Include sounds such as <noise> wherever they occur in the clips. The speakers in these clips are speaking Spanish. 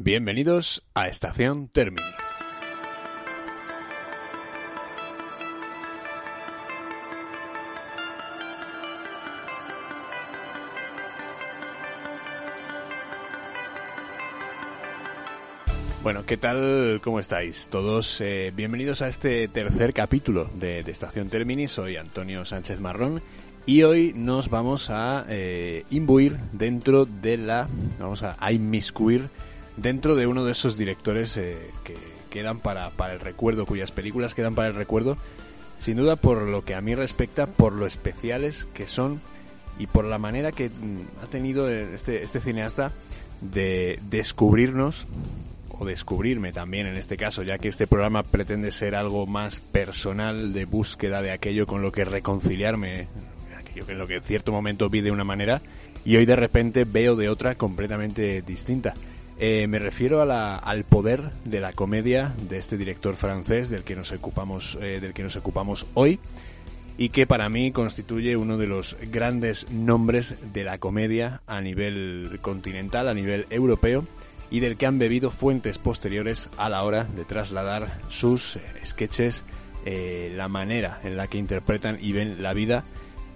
Bienvenidos a Estación Termini. Bueno, ¿qué tal? ¿Cómo estáis? Todos eh, bienvenidos a este tercer capítulo de, Estación Termini. Soy Antonio Sánchez Marrón y hoy nos vamos a eh, imbuir dentro de la... vamos a, a inmiscuir dentro de uno de esos directores eh, que quedan para, el recuerdo, cuyas películas quedan para el recuerdo, sin duda por lo que a mí respecta, por lo especiales que son y por la manera que mm, ha tenido este, este cineasta de descubrirnos o descubrirme también en este caso, ya que este programa pretende ser algo más personal de búsqueda de aquello con lo que reconciliarme, aquello que que en cierto momento vi de una manera y hoy de repente veo de otra completamente distinta. Eh, me refiero al poder de la comedia de este director francés del que nos ocupamos, eh, del que nos ocupamos hoy y que para mí constituye uno de los grandes nombres de la comedia a nivel continental, a nivel europeo y del que han bebido fuentes posteriores a la hora de trasladar sus eh, sketches, la manera en la que interpretan y ven la vida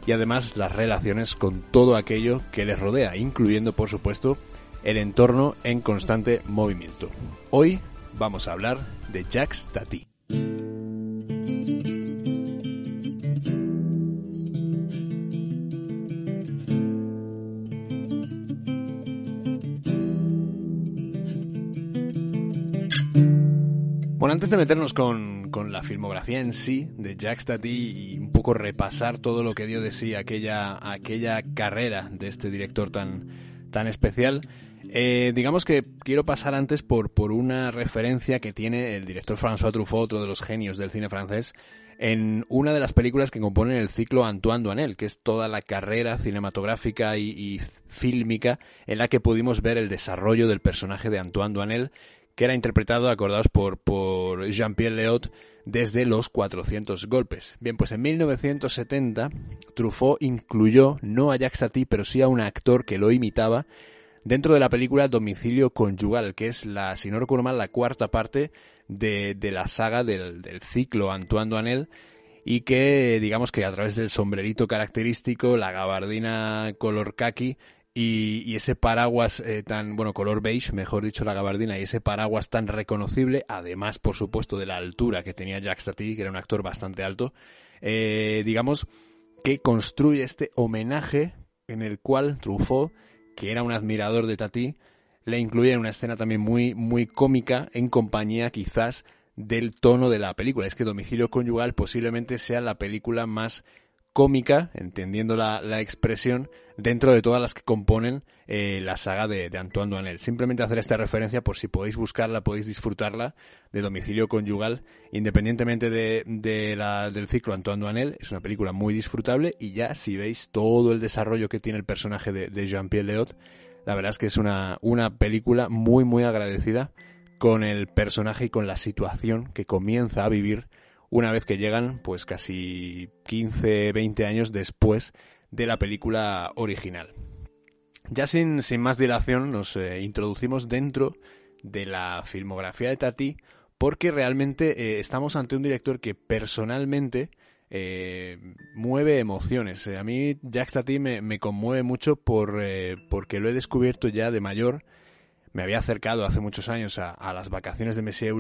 y además las relaciones con todo aquello que les rodea, incluyendo por supuesto el entorno en constante movimiento. Hoy vamos a hablar de Jacques Tati. Bueno, antes de meternos con, la filmografía en sí de Jacques Tati y un poco repasar todo lo que dio de sí aquella, aquella carrera de este director tan, tan especial, eh, digamos que quiero pasar antes por, por una referencia que tiene el director François Truffaut, otro de los genios del cine francés, en una de las películas que componen el ciclo Antoine Duanel, que es toda la carrera cinematográfica y, fílmica en la que pudimos ver el desarrollo del personaje de Antoine Duanel, que era interpretado, acordados por, por Jean-Pierre Leot, desde los 400 golpes. Bien, pues en 1970 Truffaut incluyó no a Jacques Tati, pero sí a un actor que lo imitaba dentro de la película Domicilio Conyugal, que es la, si no recuerdo mal, la cuarta parte de, la saga del, ciclo Antoine Duanel y que digamos que a través del sombrerito característico, la gabardina color kaki y, y ese paraguas eh, tan, bueno, color beige, mejor dicho, la gabardina y ese paraguas tan reconocible, además, por supuesto, de la altura que tenía Jacques Tati, que era un actor bastante alto, eh, digamos que construye este homenaje en el cual Truffaut que era un admirador de Tati, le incluía en una escena también muy, muy cómica en compañía quizás del tono de la película. Es que Domicilio Conyugal posiblemente sea la película más cómica, entendiendo la, la expresión, dentro de todas las que componen eh, la saga de, de, Antoine Duanel. Simplemente hacer esta referencia por si podéis buscarla, podéis disfrutarla de domicilio conyugal, independientemente de, de la, del ciclo Antoine Duanel. Es una película muy disfrutable y ya si veis todo el desarrollo que tiene el personaje de, de Jean-Pierre Leot, la verdad es que es una, una película muy, muy agradecida con el personaje y con la situación que comienza a vivir una vez que llegan pues casi 15, 20 años después de la película original. Ya sin, sin más dilación nos eh, introducimos dentro de la filmografía de Tati porque realmente eh, estamos ante un director que personalmente eh, mueve emociones. A mí Jacques Tati me, me conmueve mucho por, porque lo he descubierto ya de mayor. Me había acercado hace muchos años a, las vacaciones de Messier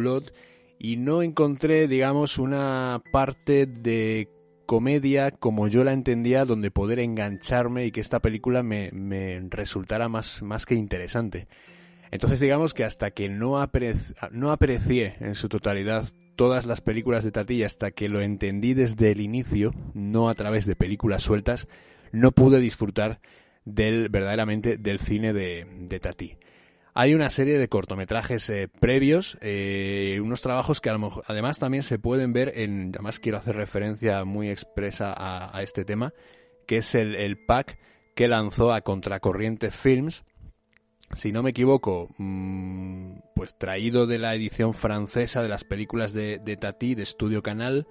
y no encontré, digamos, una parte de comedia como yo la entendía donde poder engancharme y que esta película me, me resultara más, más que interesante. Entonces digamos que hasta que no, no aprecié en su totalidad todas las películas de Tati hasta que lo entendí desde el inicio, no a través de películas sueltas, no pude disfrutar del verdaderamente del cine de, de Tati. Hay una serie de cortometrajes eh, previos, eh, unos trabajos que a lo mejor, además también se pueden ver en, además quiero hacer referencia muy expresa a, este tema, que es el, pack que lanzó a Contracorriente Films, si no me equivoco, mm, pues traído de la edición francesa de las películas de, de Tati, de Studio Canal,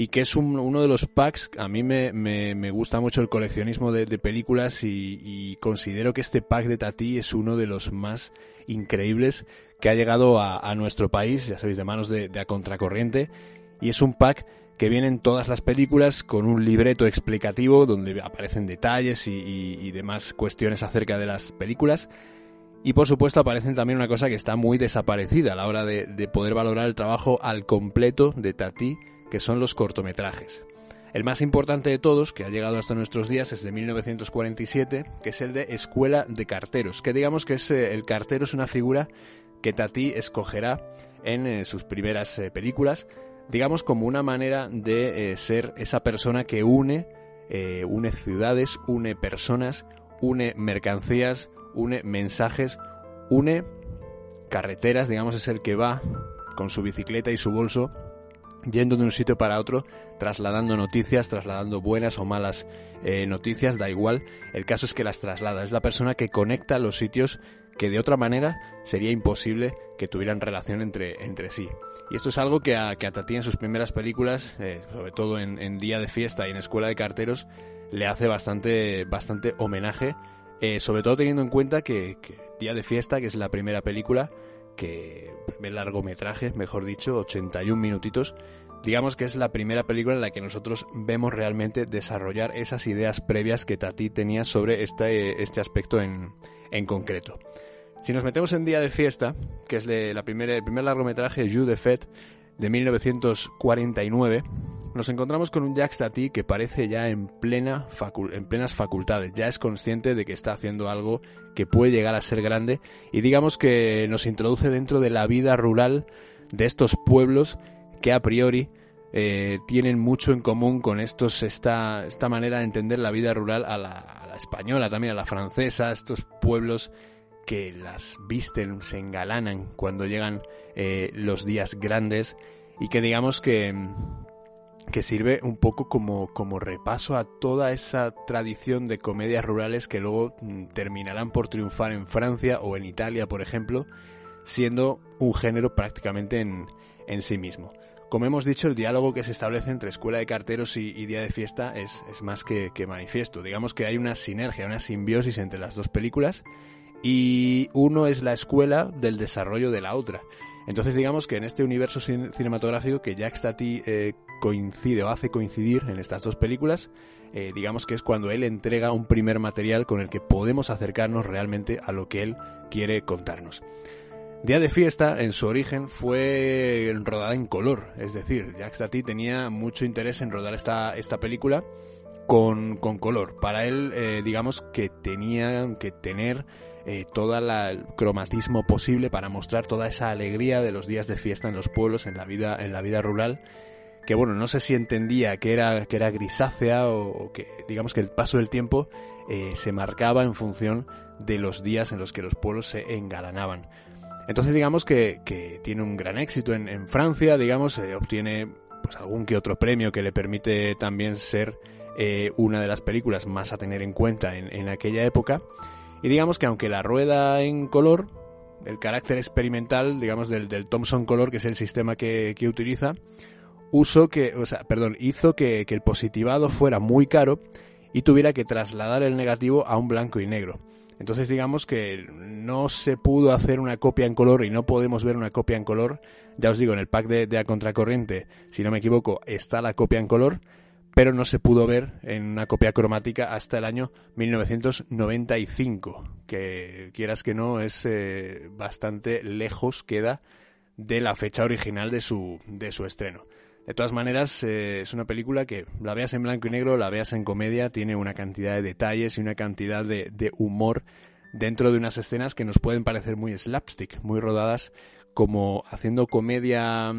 y que es uno de los packs, a mí me, me, gusta mucho el coleccionismo de, películas y, considero que este pack de Tati es uno de los más increíbles que ha llegado a, nuestro país, ya sabéis, de manos de, A Contracorriente, y es un pack que viene en todas las películas con un libreto explicativo donde aparecen detalles y, demás cuestiones acerca de las películas. Y por supuesto aparecen también una cosa que está muy desaparecida a la hora de, de poder valorar el trabajo al completo de Tati que son los cortometrajes. El más importante de todos, que ha llegado hasta nuestros días, es de 1947, que es el de Escuela de Carteros, que digamos que es, eh, el cartero es una figura que Tati escogerá en eh, sus primeras eh, películas, digamos como una manera de ser esa persona que une, une ciudades, une personas, une mercancías, une mensajes, une carreteras, digamos es el que va con su bicicleta y su bolso yendo de un sitio para otro, trasladando noticias, trasladando buenas o malas eh, noticias, da igual. El caso es que las traslada. Es la persona que conecta los sitios que de otra manera sería imposible que tuvieran relación entre, entre sí. Y esto es algo que a, que a Tati en sus primeras películas, eh, sobre todo en, Día de Fiesta y en Escuela de Carteros, le hace bastante, bastante homenaje, eh, sobre todo teniendo en cuenta que, que Día de Fiesta, que es la primera película, que primer largometraje, mejor dicho, 81 minutitos, digamos que es la primera película en la que nosotros vemos realmente desarrollar esas ideas previas que Tati tenía sobre este, este aspecto en, en concreto. Si nos metemos en Día de Fiesta, que es la primera, el primer largometraje, Jude de Fête, de 1949, nos encontramos con un Jacques Tati que parece ya en, plena en plenas facultades, ya es consciente de que está haciendo algo que puede llegar a ser grande y digamos que nos introduce dentro de la vida rural de estos pueblos que a priori eh, tienen mucho en común con estos esta, esta manera de entender la vida rural a la, española, también a la francesa, estos pueblos que las visten, se engalanan cuando llegan eh, los días grandes y que digamos que que sirve un poco como, como repaso a toda esa tradición de comedias rurales que luego mm, terminarán por triunfar en Francia o en Italia, por ejemplo, siendo un género prácticamente en, en sí mismo. Como hemos dicho, el diálogo que se establece entre Escuela de Carteros y, Día de Fiesta es, más que, que, manifiesto. Digamos que hay una sinergia, una simbiosis entre las dos películas y uno es la escuela del desarrollo de la otra. Entonces digamos que en este universo cinematográfico que Jack Stati eh, coincide o hace coincidir en estas dos películas, eh, digamos que es cuando él entrega un primer material con el que podemos acercarnos realmente a lo que él quiere contarnos. Día de Fiesta, en su origen, fue rodada en color, es decir, Jack Stati tenía mucho interés en rodar esta, esta película con, color. Para él, eh, digamos que tenía que tener eh, todo el cromatismo posible para mostrar toda esa alegría de los días de fiesta en los pueblos, en la vida, en la vida rural, que bueno, no sé si entendía que era, que era grisácea o, que digamos que el paso del tiempo eh, se marcaba en función de los días en los que los pueblos se engalanaban. Entonces digamos que, tiene un gran éxito en, Francia, digamos, eh, obtiene pues algún que otro premio que le permite también ser una de las películas más a tener en cuenta en, aquella época. Y digamos que aunque la rueda en color, el carácter experimental, digamos, del, del Thomson Color, que es el sistema que, utiliza, que, perdón, hizo que, el positivado fuera muy caro y tuviera que trasladar el negativo a un blanco y negro. Entonces digamos que no se pudo hacer una copia en color y no podemos ver una copia en color. Ya os digo, en el pack de, de A Contracorriente, si no me equivoco, está la copia en color, pero no se pudo ver en una copia cromática hasta el año 1995, que quieras que no es eh, bastante lejos queda de la fecha original de su, de su estreno. De todas maneras, eh, es una película que la veas en blanco y negro, la veas en comedia, tiene una cantidad de detalles y una cantidad de, de humor dentro de unas escenas que nos pueden parecer muy slapstick, muy rodadas como haciendo comedia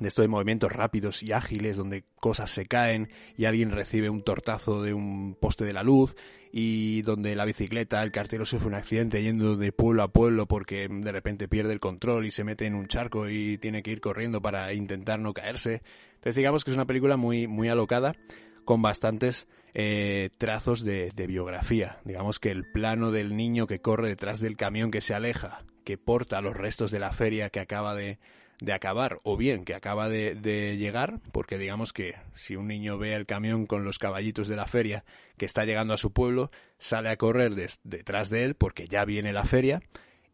de esto de movimientos rápidos y ágiles donde cosas se caen y alguien recibe un tortazo de un poste de la luz y donde la bicicleta, el cartero sufre un accidente yendo de pueblo a pueblo porque de repente pierde el control y se mete en un charco y tiene que ir corriendo para intentar no caerse. Entonces digamos que es una película muy, muy alocada con bastantes eh, trazos de, de biografía. Digamos que el plano del niño que corre detrás del camión que se aleja, que porta los restos de la feria que acaba de, de acabar o bien que acaba de, llegar, porque digamos que si un niño ve el camión con los caballitos de la feria que está llegando a su pueblo, sale a correr detrás de él porque ya viene la feria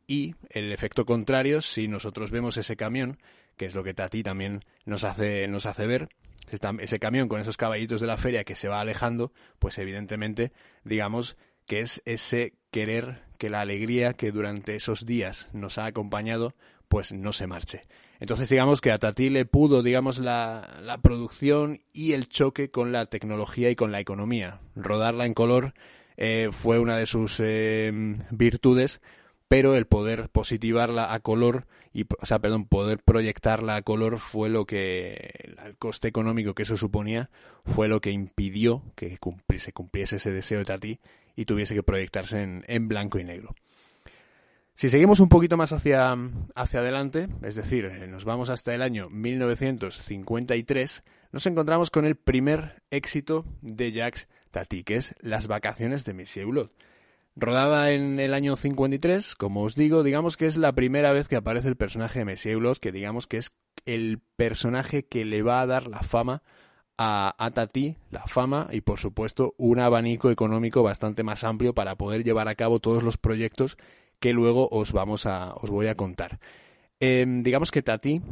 y el efecto contrario, si nosotros vemos ese camión, que es lo que Tati también nos hace, nos hace ver, ese camión con esos caballitos de la feria que se va alejando, pues evidentemente, digamos que es ese querer que la alegría que durante esos días nos ha acompañado, pues no se marche. Entonces digamos que a Tati le pudo, digamos, la, la producción y el choque con la tecnología y con la economía. Rodarla en color eh, fue una de sus eh, virtudes, pero el poder positivarla a color y o sea perdón poder proyectarla a color fue lo que el coste económico que eso suponía fue lo que impidió que se cumpliese ese deseo de Tati y tuviese que proyectarse en, en blanco y negro si seguimos un poquito más hacia, hacia adelante, es decir, eh, nos vamos hasta el año 1953, nos encontramos con el primer éxito de Jacques Tati, que es Las vacaciones de Monsieur Hulot. Rodada en el año 53, como os digo, digamos que es la primera vez que aparece el personaje de Monsieur Hulot, que digamos que es el personaje que le va a dar la fama a, a, Tati, la fama y por supuesto un abanico económico bastante más amplio para poder llevar a cabo todos los proyectos que luego os vamos a, os voy a contar. Em, digamos que Tati,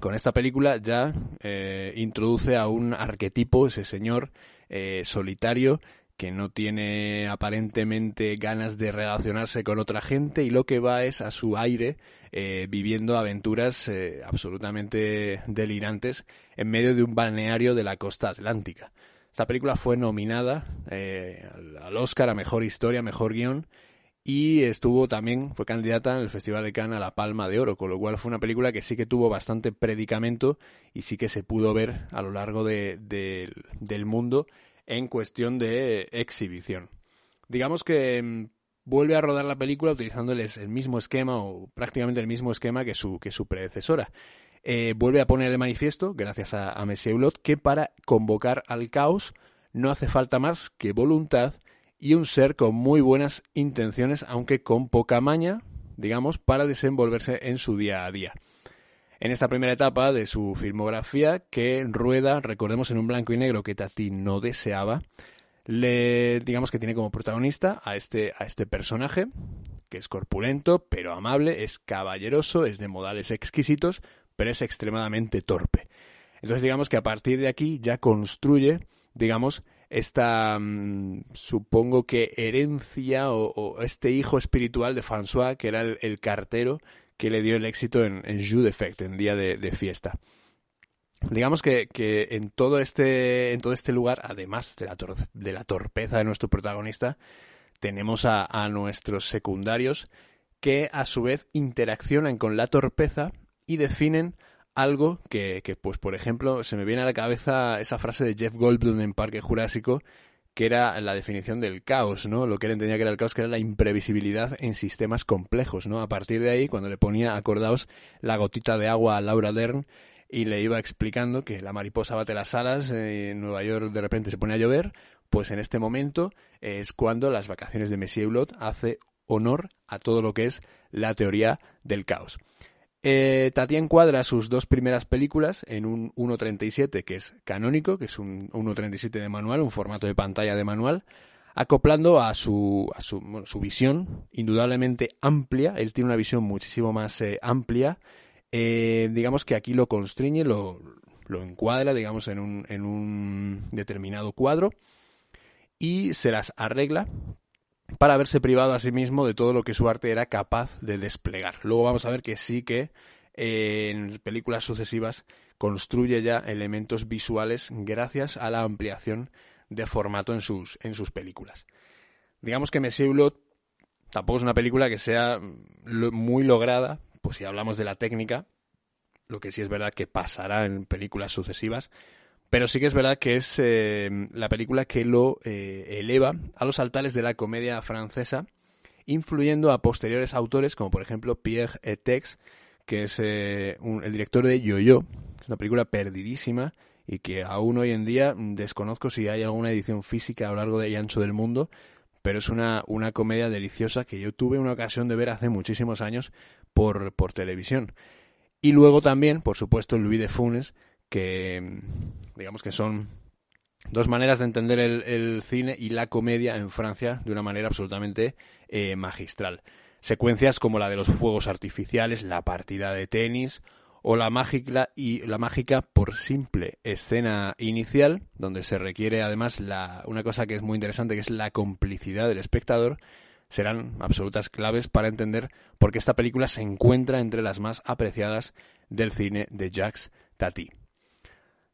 con esta película ya eh, introduce a un arquetipo, ese señor eh, solitario que no tiene aparentemente ganas de relacionarse con otra gente y lo que va es a su aire eh, viviendo aventuras absolutamente delirantes en medio de un balneario de la costa atlántica. Esta película fue nominada al Oscar a Mejor Historia, Mejor Guión y estuvo también, fue candidata en el Festival de Cannes a la Palma de Oro, con lo cual fue una película que sí que tuvo bastante predicamento y sí que se pudo ver a lo largo de, del mundo en cuestión de exhibición. Digamos que mm, vuelve a rodar la película utilizándoles el mismo esquema o prácticamente el mismo esquema que su, que su predecesora. Eh, vuelve a poner de manifiesto, gracias a, a que para convocar al caos no hace falta más que voluntad y un ser con muy buenas intenciones, aunque con poca maña, digamos, para desenvolverse en su día a día. En esta primera etapa de su filmografía, que rueda, recordemos, en un blanco y negro que Tati no deseaba, le digamos que tiene como protagonista a este, a este personaje, que es corpulento, pero amable, es caballeroso, es de modales exquisitos, pero es extremadamente torpe. Entonces digamos que a partir de aquí ya construye, digamos, esta, mm, supongo que herencia o, este hijo espiritual de François, que era el, cartero que le dio el éxito en, en Jus en día de, fiesta. Digamos que, que, en todo este en todo este lugar, además de la, de la torpeza de nuestro protagonista, tenemos a nuestros secundarios que a su vez interaccionan con la torpeza y definen algo que, pues, por ejemplo, se me viene a la cabeza esa frase de Jeff Goldblum en Parque Jurásico, que era la definición del caos, ¿no? Lo que él entendía que era el caos, que era la imprevisibilidad en sistemas complejos, ¿no? A partir de ahí, cuando le ponía, acordaos, la gotita de agua a Laura Dern y le iba explicando que la mariposa bate las alas, eh, en Nueva York de repente se pone a llover, pues en este momento es cuando las vacaciones de Messier Hulot hace honor a todo lo que es la teoría del caos. Eh, Tati encuadra sus dos primeras películas en un 1.37 que es canónico, que es un 1.37 de manual, un formato de pantalla de manual, acoplando a su, a su, visión indudablemente amplia. Él tiene una visión muchísimo más eh, amplia. Eh, digamos que aquí lo constriñe, lo, lo encuadra, digamos, en un, en un determinado cuadro y se las arregla para haberse privado a sí mismo de todo lo que su arte era capaz de desplegar. Luego vamos a ver que sí que eh, en películas sucesivas construye ya elementos visuales gracias a la ampliación de formato en sus, en sus películas. Digamos que Messier Hulot tampoco es una película que sea muy lograda, pues si hablamos de la técnica, lo que sí es verdad que pasará en películas sucesivas, pero sí que es verdad que es eh, la película que lo eh, eleva a los altares de la comedia francesa, influyendo a posteriores autores como por ejemplo Pierre Etex, que es eh, el director de Yo-Yo, una película perdidísima y que aún hoy en día desconozco si hay alguna edición física a lo largo y ancho del mundo, pero es una, una comedia deliciosa que yo tuve una ocasión de ver hace muchísimos años por, por televisión. Y luego también, por supuesto, Louis de Funes, que digamos que son dos maneras de entender el, cine y la comedia en Francia de una manera absolutamente eh, magistral. Secuencias como la de los fuegos artificiales, la partida de tenis o la mágica y la mágica por simple escena inicial, donde se requiere además la, una cosa que es muy interesante, que es la complicidad del espectador, serán absolutas claves para entender por qué esta película se encuentra entre las más apreciadas del cine de Jacques Tati.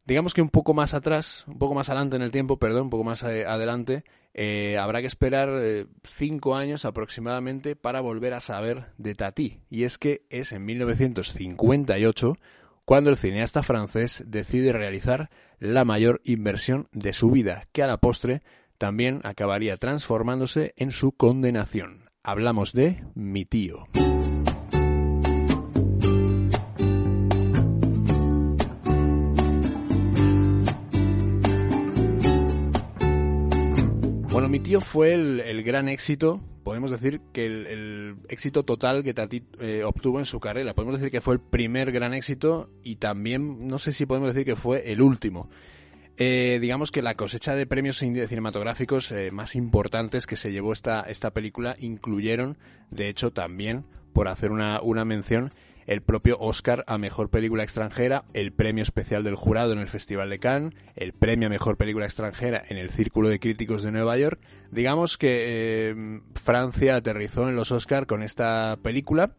Digamos que un poco más atrás, un poco más adelante en el tiempo, perdón, un poco más eh, adelante, eh, habrá que esperar eh, cinco años aproximadamente para volver a saber de Tati. Y es que es en 1958 cuando el cineasta francés decide realizar la mayor inversión de su vida, que a la postre también acabaría transformándose en su condenación. Hablamos de mi tío. Mi tío fue el, gran éxito, podemos decir que el, éxito total que Tati eh, obtuvo en su carrera. Podemos decir que fue el primer gran éxito y también, no sé si podemos decir que fue el último. Eh, digamos que la cosecha de premios cinematográficos eh, más importantes que se llevó esta, esta película incluyeron, de hecho, también, por hacer una, una mención, el propio Oscar a Mejor Película Extranjera, el premio especial del jurado en el Festival de Cannes, el premio a Mejor Película Extranjera en el Círculo de Críticos de Nueva York. Digamos que eh, Francia aterrizó en los Oscar con esta película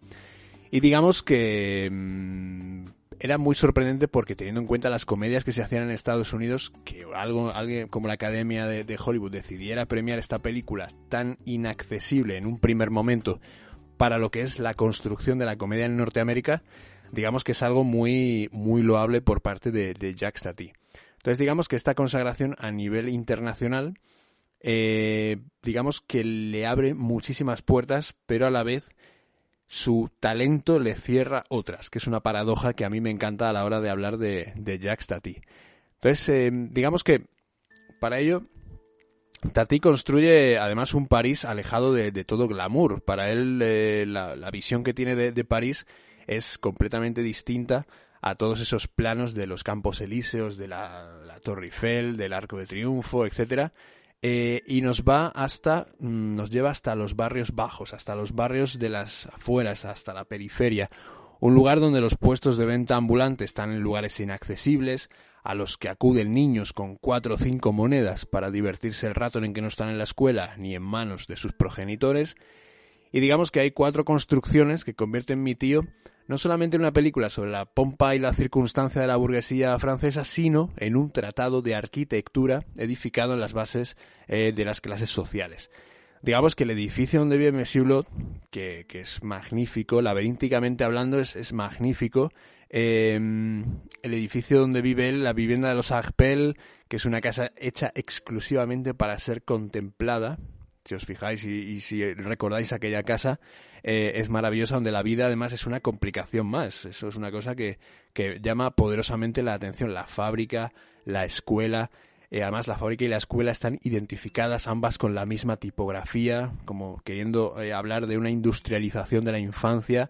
y digamos que mm, era muy sorprendente porque teniendo en cuenta las comedias que se hacían en Estados Unidos, que algo, alguien como la Academia de Hollywood decidiera premiar esta película tan inaccesible en un primer momento para lo que es la construcción de la comedia en Norteamérica, digamos que es algo muy, muy loable por parte de, Jack Stati. Entonces, digamos que esta consagración a nivel internacional, eh, digamos que le abre muchísimas puertas, pero a la vez su talento le cierra otras, que es una paradoja que a mí me encanta a la hora de hablar de, de Jack Stati. Entonces, eh, digamos que para ello Tati construye además un París alejado de, todo glamour. Para él eh, la, visión que tiene de, París es completamente distinta a todos esos planos de los Campos Elíseos, de la, Torre Eiffel, del Arco de Triunfo, etcétera. Eh, y nos va hasta, mm, nos lleva hasta los barrios bajos, hasta los barrios de las afueras, hasta la periferia. Un lugar donde los puestos de venta ambulante están en lugares inaccesibles, a los que acuden niños con cuatro o cinco monedas para divertirse el rato en que no están en la escuela ni en manos de sus progenitores. Y digamos que hay cuatro construcciones que convierten mi tío no solamente en una película sobre la pompa y la circunstancia de la burguesía francesa, sino en un tratado de arquitectura edificado en las bases eh, de las clases sociales. Digamos que el edificio donde vive Monsieur Blot, que, es magnífico, laberínticamente hablando es, es magnífico, Em, el edificio donde vive él, la vivienda de los Arpel, que es una casa hecha exclusivamente para ser contemplada. Si os fijáis y, si recordáis aquella casa, eh, es maravillosa, donde la vida además es una complicación más. Eso es una cosa que, que llama poderosamente la atención. La fábrica, la escuela, eh, además, la fábrica y la escuela están identificadas ambas con la misma tipografía, como queriendo eh, hablar de una industrialización de la infancia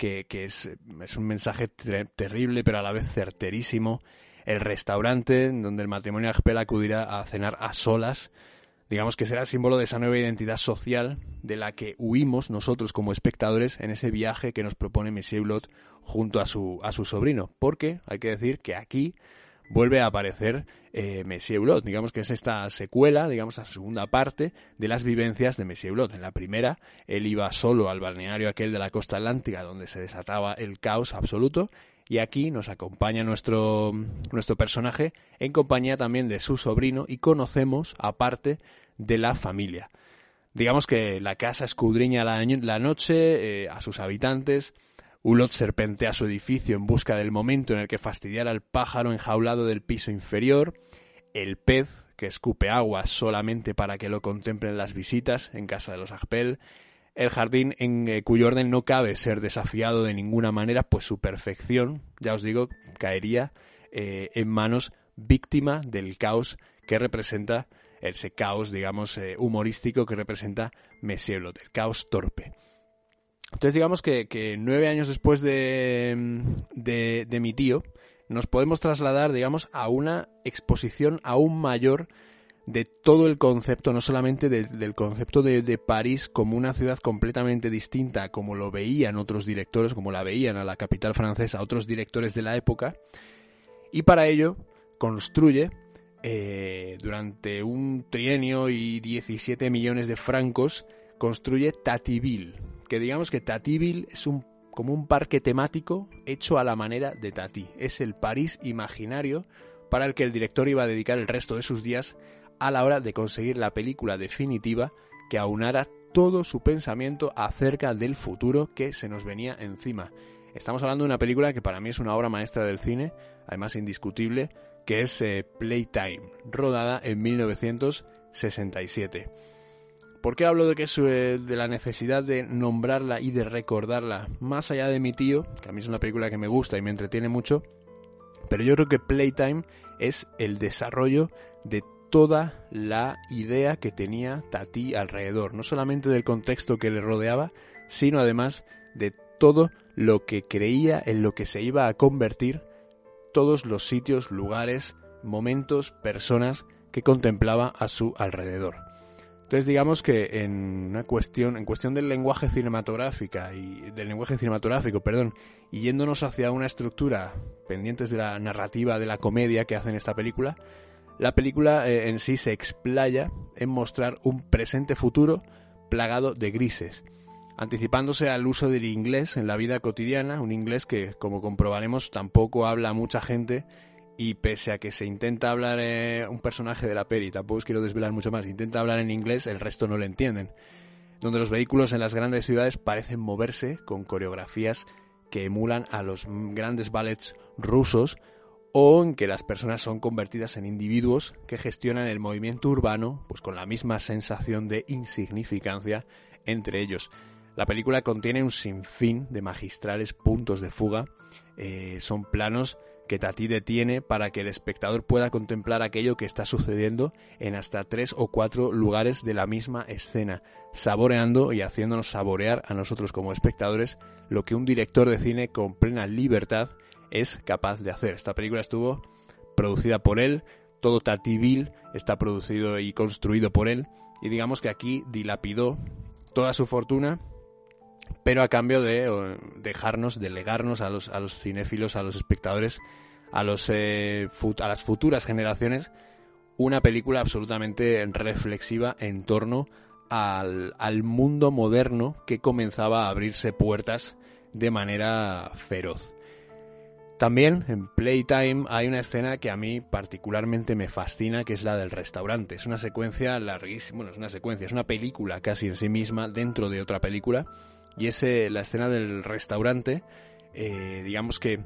que, es, es, un mensaje terrible pero a la vez certerísimo. El restaurante donde el matrimonio Agpel acudirá a cenar a solas, digamos que será el símbolo de esa nueva identidad social de la que huimos nosotros como espectadores en ese viaje que nos propone Monsieur Blot junto a su, a su sobrino. Porque hay que decir que aquí vuelve a aparecer eh, Monsieur Blot. Digamos que es esta secuela, digamos, la segunda parte de las vivencias de Monsieur Blot. En la primera, él iba solo al balneario aquel de la costa atlántica donde se desataba el caos absoluto. Y aquí nos acompaña nuestro, nuestro personaje en compañía también de su sobrino y conocemos a parte de la familia. Digamos que la casa escudriña la, noche, eh, a sus habitantes, Ulot serpentea su edificio en busca del momento en el que fastidiar al pájaro enjaulado del piso inferior, el pez, que escupe agua solamente para que lo contemplen las visitas en casa de los Agpel, el jardín en eh, cuyo orden no cabe ser desafiado de ninguna manera, pues su perfección, ya os digo, caería eh, en manos víctima del caos que representa ese caos, digamos, eh, humorístico que representa Monsieur el caos torpe. Entonces digamos que, nueve años después de, de, mi tío, nos podemos trasladar, digamos, a una exposición aún mayor de todo el concepto, no solamente del concepto de, de, París como una ciudad completamente distinta, como lo veían otros directores, como la veían a la capital francesa, otros directores de la época, y para ello construye eh, durante un trienio y 17 millones de francos, construye Tativille, que digamos que Tativille es un, como un parque temático hecho a la manera de Tati. Es el París imaginario para el que el director iba a dedicar el resto de sus días a la hora de conseguir la película definitiva que aunara todo su pensamiento acerca del futuro que se nos venía encima. Estamos hablando de una película que para mí es una obra maestra del cine, además indiscutible, que es eh, Playtime, rodada en 1967. ¿Por qué hablo de que eh, de la necesidad de nombrarla y de recordarla? Más allá de mi tío, que a mí es una película que me gusta y me entretiene mucho, pero yo creo que Playtime es el desarrollo de toda la idea que tenía Tati alrededor, no solamente del contexto que le rodeaba, sino además de todo lo que creía en lo que se iba a convertir todos los sitios, lugares, momentos, personas que contemplaba a su alrededor. Entonces digamos que en una cuestión, en cuestión del lenguaje cinematográfico y del lenguaje cinematográfico, perdón, y yéndonos hacia una estructura pendientes de la narrativa de la comedia que hace en esta película, la película eh, en sí se explaya en mostrar un presente futuro plagado de grises anticipándose al uso del inglés en la vida cotidiana, un inglés que, como comprobaremos, tampoco habla mucha gente y pese a que se intenta hablar eh, un personaje de la peli, tampoco os quiero desvelar mucho más, intenta hablar en inglés, el resto no lo entienden. Donde los vehículos en las grandes ciudades parecen moverse con coreografías que emulan a los grandes ballets rusos o en que las personas son convertidas en individuos que gestionan el movimiento urbano pues con la misma sensación de insignificancia entre ellos. La película contiene un sinfín de magistrales puntos de fuga. Eh, son planos que Tati detiene para que el espectador pueda contemplar aquello que está sucediendo en hasta tres o cuatro lugares de la misma escena, saboreando y haciéndonos saborear a nosotros como espectadores lo que un director de cine con plena libertad es capaz de hacer. Esta película estuvo producida por él, todo Tativille está producido y construido por él, y digamos que aquí dilapidó toda su fortuna pero a cambio de dejarnos, delegarnos a los, a los cinéfilos, a los espectadores, a, los, eh, a las futuras generaciones, una película absolutamente reflexiva en torno al, al mundo moderno que comenzaba a abrirse puertas de manera feroz. También en Playtime hay una escena que a mí particularmente me fascina, que es la del restaurante. Es una secuencia larguísima, bueno, es una secuencia, es una película casi en sí misma dentro de otra película y es la escena del restaurante, eh, digamos que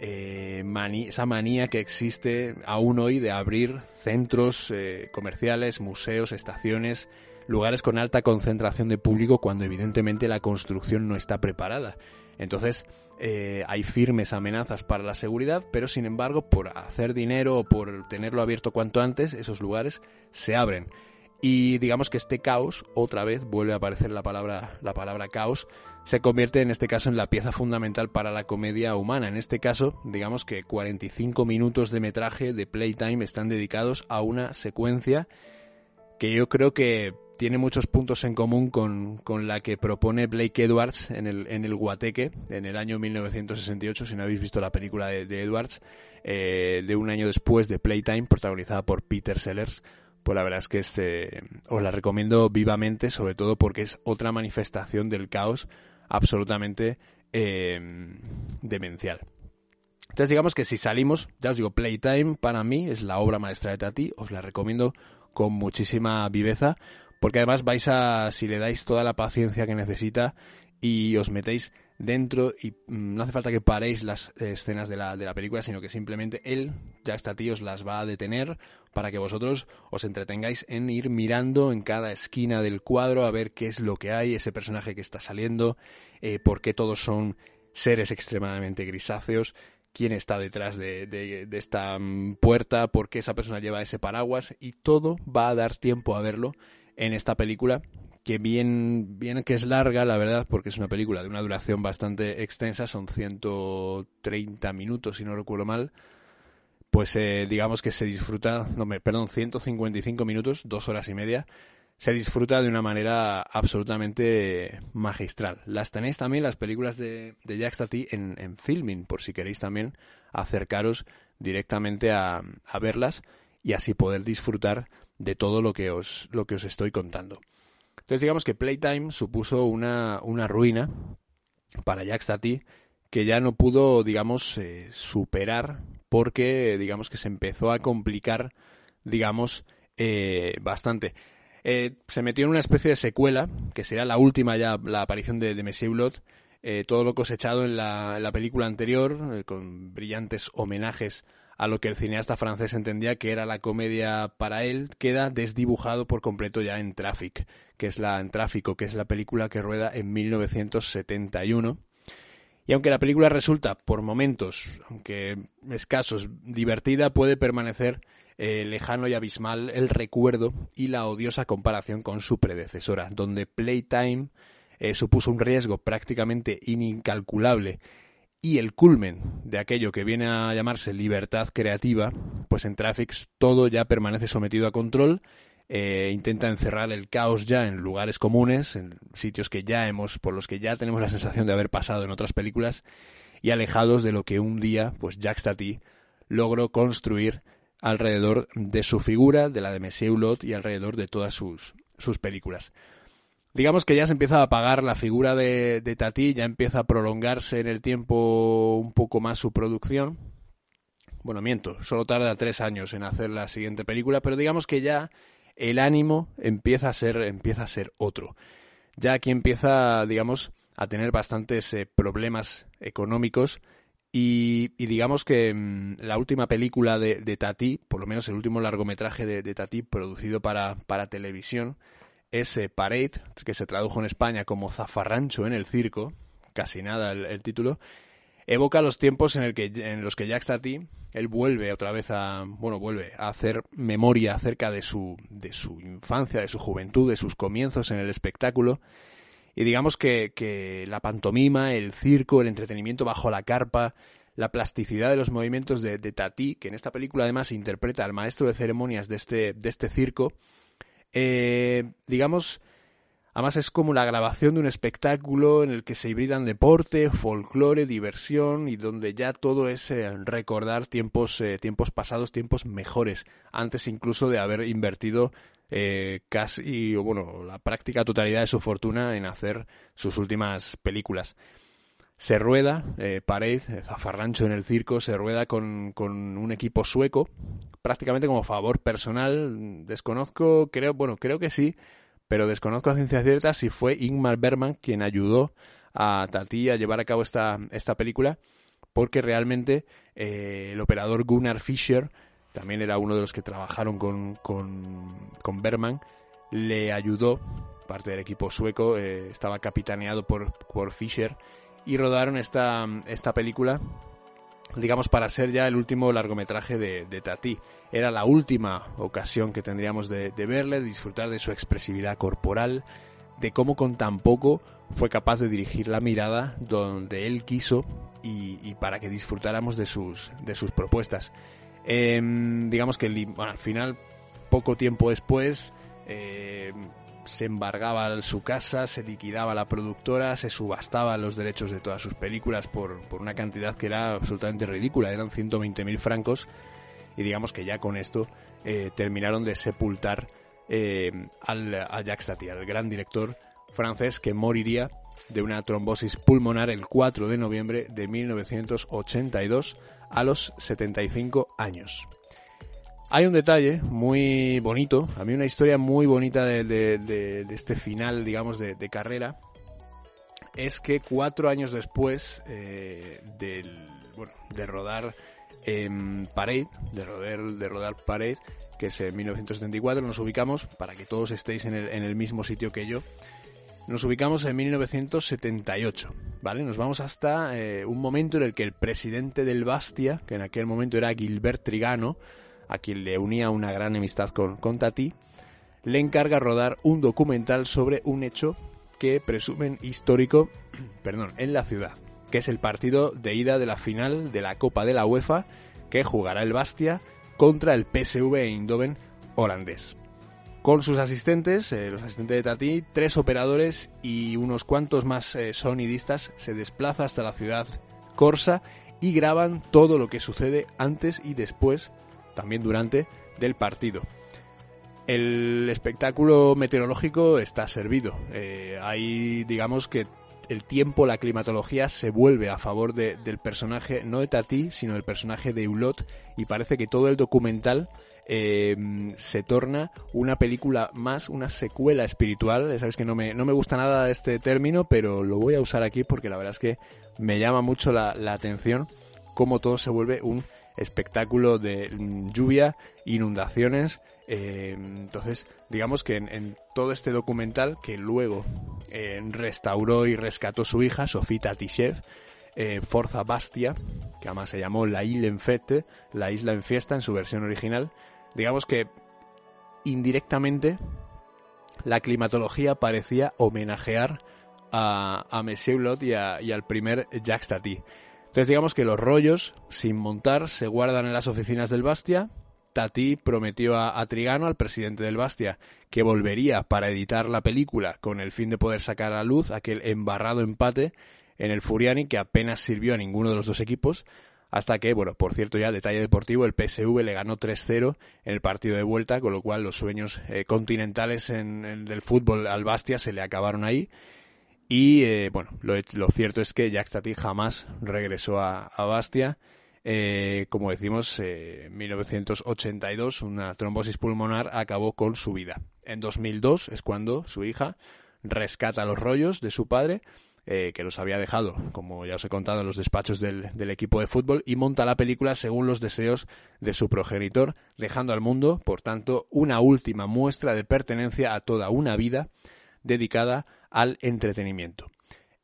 eh, esa manía que existe aún hoy de abrir centros eh, comerciales, museos, estaciones, lugares con alta concentración de público cuando evidentemente la construcción no está preparada. Entonces hay firmes amenazas para la seguridad, pero sin embargo por hacer dinero o por tenerlo abierto cuanto antes, esos lugares se abren. Y digamos que este caos, otra vez vuelve a aparecer la palabra, la palabra caos, se convierte en este caso en la pieza fundamental para la comedia humana. En este caso, digamos que 45 minutos de metraje de Playtime están dedicados a una secuencia que yo creo que tiene muchos puntos en común con, la que propone Blake Edwards en el, en el Guateque en el año 1968, si no habéis visto la película de, Edwards, eh, de un año después de Playtime, protagonizada por Peter Sellers pues la verdad es que este, os la recomiendo vivamente, sobre todo porque es otra manifestación del caos absolutamente em, demencial. Entonces digamos que si salimos, ya os digo, Playtime para mí es la obra maestra de Tati, os la recomiendo con muchísima viveza, porque además vais a, si le dais toda la paciencia que necesita y os metéis dentro y mm, no hace falta que paréis las escenas de la, de la película, sino que simplemente él, ya está tío, os las va a detener para que vosotros os entretengáis en ir mirando en cada esquina del cuadro a ver qué es lo que hay, ese personaje que está saliendo, eh, por qué todos son seres extremadamente grisáceos, quién está detrás de, de, esta mm, puerta, por qué esa persona lleva ese paraguas y todo va a dar tiempo a verlo en esta película que bien, bien que es larga, la verdad, porque es una película de una duración bastante extensa, son 130 minutos, si no recuerdo mal, pues eh, digamos que se disfruta, no, me, perdón, 155 minutos, dos horas y media, se disfruta de una manera absolutamente magistral. Las tenéis también las películas de, de Jack Stati en, filming, por si queréis también acercaros directamente a, a verlas y así poder disfrutar de todo lo que os, lo que os estoy contando. Entonces digamos que Playtime supuso una, una ruina para Jack Stati que ya no pudo, digamos, eh, superar porque, digamos, que se empezó a complicar, digamos, eh, bastante. Eh, se metió en una especie de secuela, que será la última ya, la aparición de, de Messier Blood, todo lo cosechado en la, en la película anterior, con brillantes homenajes a lo que el cineasta francés entendía que era la comedia para él, queda desdibujado por completo ya en Traffic, que es la en Tráfico, que es la película que rueda en 1971. Y aunque la película resulta por momentos, aunque escasos, divertida, puede permanecer eh, lejano y abismal el recuerdo y la odiosa comparación con su predecesora, donde Playtime eh, supuso un riesgo prácticamente incalculable y el culmen de aquello que viene a llamarse libertad creativa, pues en Traffics todo ya permanece sometido a control, eh, intenta encerrar el caos ya en lugares comunes, en sitios que ya hemos, por los que ya tenemos la sensación de haber pasado en otras películas, y alejados de lo que un día, pues Jack Stati logró construir alrededor de su figura, de la de Monsieur Hulot y alrededor de todas sus, sus películas digamos que ya se empieza a apagar la figura de, de Tati, ya empieza a prolongarse en el tiempo un poco más su producción. Bueno, miento, solo tarda tres años en hacer la siguiente película, pero digamos que ya el ánimo empieza a ser, empieza a ser otro. Ya aquí empieza, digamos, a tener bastantes eh, problemas económicos y, digamos que mm, la última película de, de, Tati, por lo menos el último largometraje de, de Tati producido para, para televisión, ese Parade, que se tradujo en España como Zafarrancho en el circo, casi nada el, título, evoca los tiempos en, el que, en los que Jack Stati, él vuelve otra vez a, bueno, vuelve a hacer memoria acerca de su, de su infancia, de su juventud, de sus comienzos en el espectáculo, y digamos que, que la pantomima, el circo, el entretenimiento bajo la carpa, la plasticidad de los movimientos de, de Tati, que en esta película además interpreta al maestro de ceremonias de este, de este circo, eh, digamos, además es como la grabación de un espectáculo en el que se hibridan deporte, folclore, diversión y donde ya todo es eh, recordar tiempos, eh, tiempos pasados, tiempos mejores, antes incluso de haber invertido eh, casi, o bueno, la práctica totalidad de su fortuna en hacer sus últimas películas se rueda, eh, Pared, Zafarrancho en el circo, se rueda con, con, un equipo sueco, prácticamente como favor personal. Desconozco, creo, bueno, creo que sí, pero desconozco a ciencia cierta si fue Ingmar Bergman quien ayudó a Tati a llevar a cabo esta, esta película, porque realmente eh, el operador Gunnar Fischer, también era uno de los que trabajaron con, con, con le ayudó, parte del equipo sueco, eh, estaba capitaneado por, por Fischer, y rodaron esta, esta película digamos, para ser ya el último largometraje de, de Tati. Era la última ocasión que tendríamos de, de, verle, de disfrutar de su expresividad corporal, de cómo con tan poco fue capaz de dirigir la mirada donde él quiso y, para que disfrutáramos de sus, de sus propuestas. Eh, digamos que al final, poco tiempo después, eh, se embargaba su casa, se liquidaba la productora, se subastaba los derechos de todas sus películas por, por una cantidad que era absolutamente ridícula, eran 120.000 francos y digamos que ya con esto eh, terminaron de sepultar eh, al, a Jacques Tati, al gran director francés que moriría de una trombosis pulmonar el 4 de noviembre de 1982 a los 75 años. Hay un detalle muy bonito, a mí una historia muy bonita de, este final, digamos, de, carrera, es que cuatro años después eh, del, bueno, de rodar en Parade, de rodar, de rodar Parade, que es en 1974, nos ubicamos, para que todos estéis en el, en el mismo sitio que yo, nos ubicamos en 1978, ¿vale? Nos vamos hasta eh, un momento en el que el presidente del Bastia, que en aquel momento era Gilbert Trigano, a quien le unía una gran amistad con, con Tati, le encarga rodar un documental sobre un hecho que presumen histórico, <clears throat> perdón, en la ciudad, que es el partido de ida de la final de la Copa de la UEFA que jugará el Bastia contra el PSV Eindhoven holandés. Con sus asistentes, eh, los asistentes de Tati, tres operadores y unos cuantos más eh, sonidistas, se desplaza hasta la ciudad Corsa y graban todo lo que sucede antes y después, también durante, del partido. El espectáculo meteorológico está servido. Eh, hay, digamos que el tiempo, la climatología se vuelve a favor del personaje, no de Tati, sino del personaje de Eulot, y parece que todo el documental Em, se torna una película más, una secuela espiritual. Sabes que no me, no me gusta nada este término, pero lo voy a usar aquí porque la verdad es que me llama mucho la, atención cómo todo se vuelve un espectáculo de mm, lluvia, inundaciones. Em, entonces, digamos que en, todo este documental que luego eh, restauró y rescató su hija, Sofita Tishev, eh, Forza Bastia, que además se llamó La Isla en Fête, la isla en fiesta en su versión original, digamos que indirectamente la climatología parecía homenajear a, a Monsieur Lot y, al primer Jacques Tati. Entonces digamos que los rollos, sin montar, se guardan en las oficinas del Bastia. Tati prometió a, Trigano, al presidente del Bastia, que volvería para editar la película con el fin de poder sacar a luz aquel embarrado empate en el Furiani que apenas sirvió a ninguno de los dos equipos, hasta que, bueno, por cierto ya, detalle deportivo, el PSV le ganó 3-0 en el partido de vuelta, con lo cual los sueños eh, continentales en, del fútbol al Bastia se le acabaron ahí. Y, eh, bueno, lo, cierto es que Jack Tati jamás regresó a, Bastia. Eh, como decimos, en 1982 una trombosis pulmonar acabó con su vida. En 2002 es cuando su hija rescata los rollos de su padre eh, que los había dejado, como ya os he contado, en los despachos del, equipo de fútbol y monta la película según los deseos de su progenitor, dejando al mundo, por tanto, una última muestra de pertenencia a toda una vida dedicada al entretenimiento.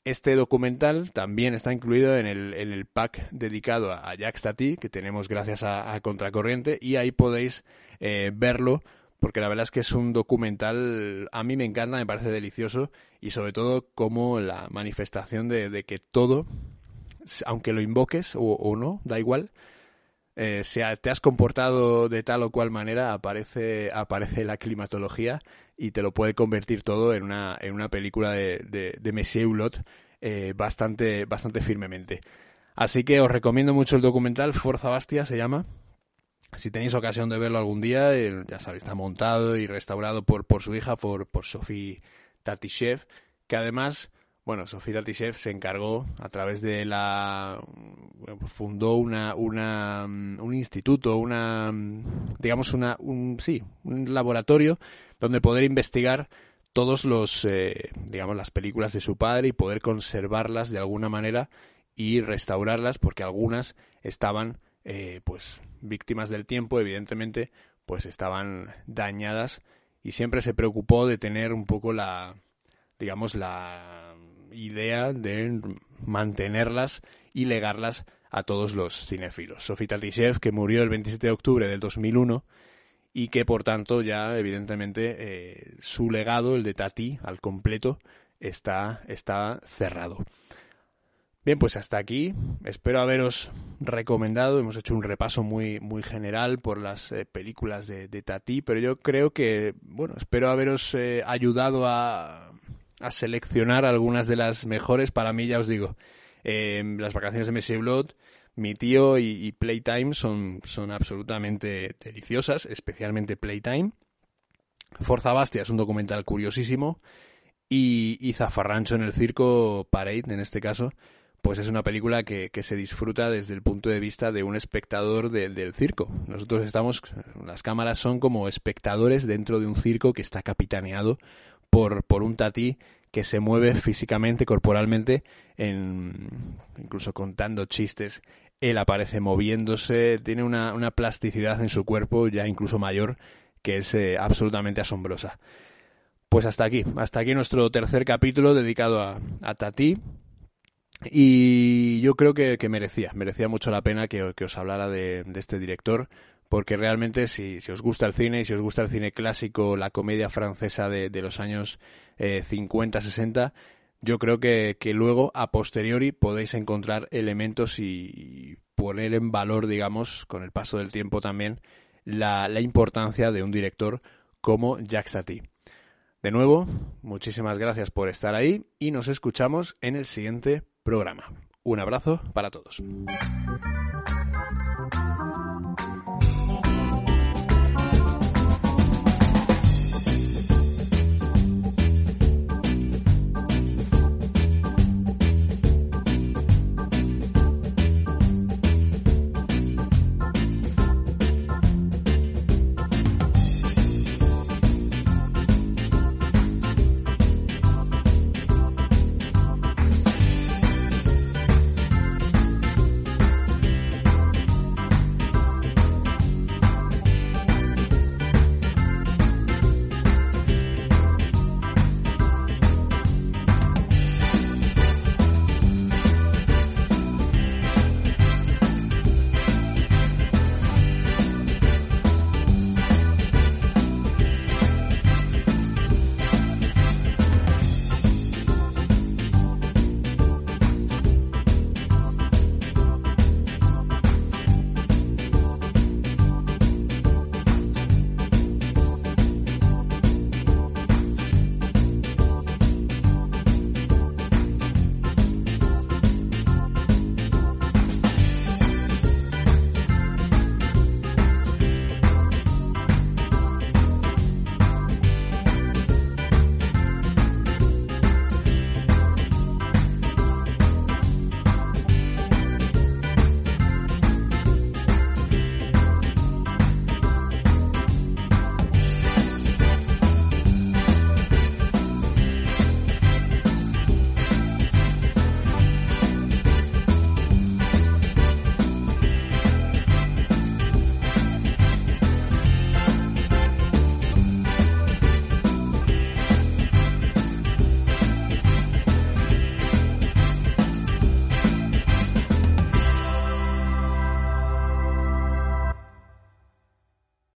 Este documental también está incluido en el, pack dedicado a, Jack Stati, que tenemos gracias a, Contracorriente, y ahí podéis eh, verlo porque la verdad es que es un documental, a mí me encanta, me parece delicioso y sobre todo como la manifestación de, que todo, aunque lo invoques o, no, da igual, eh, sea, te has comportado de tal o cual manera, aparece, aparece la climatología y te lo puede convertir todo en una, en una película de, de, de Messier Hulot eh, bastante, bastante firmemente. Así que os recomiendo mucho el documental, Forza Bastia se llama, si tenéis ocasión de verlo algún día, ya sabéis, está montado y restaurado por, por su hija, por, por Sofía Tatishev, que además, bueno, Sofía Tatishev se encargó a través de la... fundó una, una, un instituto, una, digamos, una, un, sí, un laboratorio donde poder investigar todos los, eh, digamos, las películas de su padre y poder conservarlas de alguna manera y restaurarlas porque algunas estaban, eh, pues, víctimas del tiempo, evidentemente, pues estaban dañadas y siempre se preocupó de tener un poco la, digamos, la idea de mantenerlas y legarlas a todos los cinéfilos. Sofía Tatishev, que murió el 27 de octubre del 2001 y que, por tanto, ya, evidentemente, eh, su legado, el de Tati, al completo, está, está cerrado. Bien, pues hasta aquí. Espero haberos recomendado. Hemos hecho un repaso muy, muy general por las eh, películas de, Tati, pero yo creo que, bueno, espero haberos eh, ayudado a, a, seleccionar algunas de las mejores. Para mí, ya os digo, em, las vacaciones de Messi Blood, mi tío y, Playtime son, son absolutamente deliciosas, especialmente Playtime. Forza Bastia es un documental curiosísimo. Y, y Zafarrancho en el circo, Parade en este caso, pues es una película que, se disfruta desde el punto de vista de un espectador del circo. Nosotros estamos, las cámaras son como espectadores dentro de un circo que está capitaneado por, por un tatí que se mueve físicamente, corporalmente, en, incluso contando chistes. Él aparece moviéndose, tiene una, una plasticidad en su cuerpo ya incluso mayor que es eh, absolutamente asombrosa. Pues hasta aquí, hasta aquí nuestro tercer capítulo dedicado a, a Tati. Y yo creo que, merecía, merecía mucho la pena que, os hablara de, este director, porque realmente si, os gusta el cine y si os gusta el cine clásico, la comedia francesa de, los años 50, eh, 60, yo creo que, luego, a posteriori, podéis encontrar elementos y, poner en valor, digamos, con el paso del tiempo también, la, la importancia de un director como Jacques Tati. De nuevo, muchísimas gracias por estar ahí y nos escuchamos en el siguiente programa. Un abrazo para todos.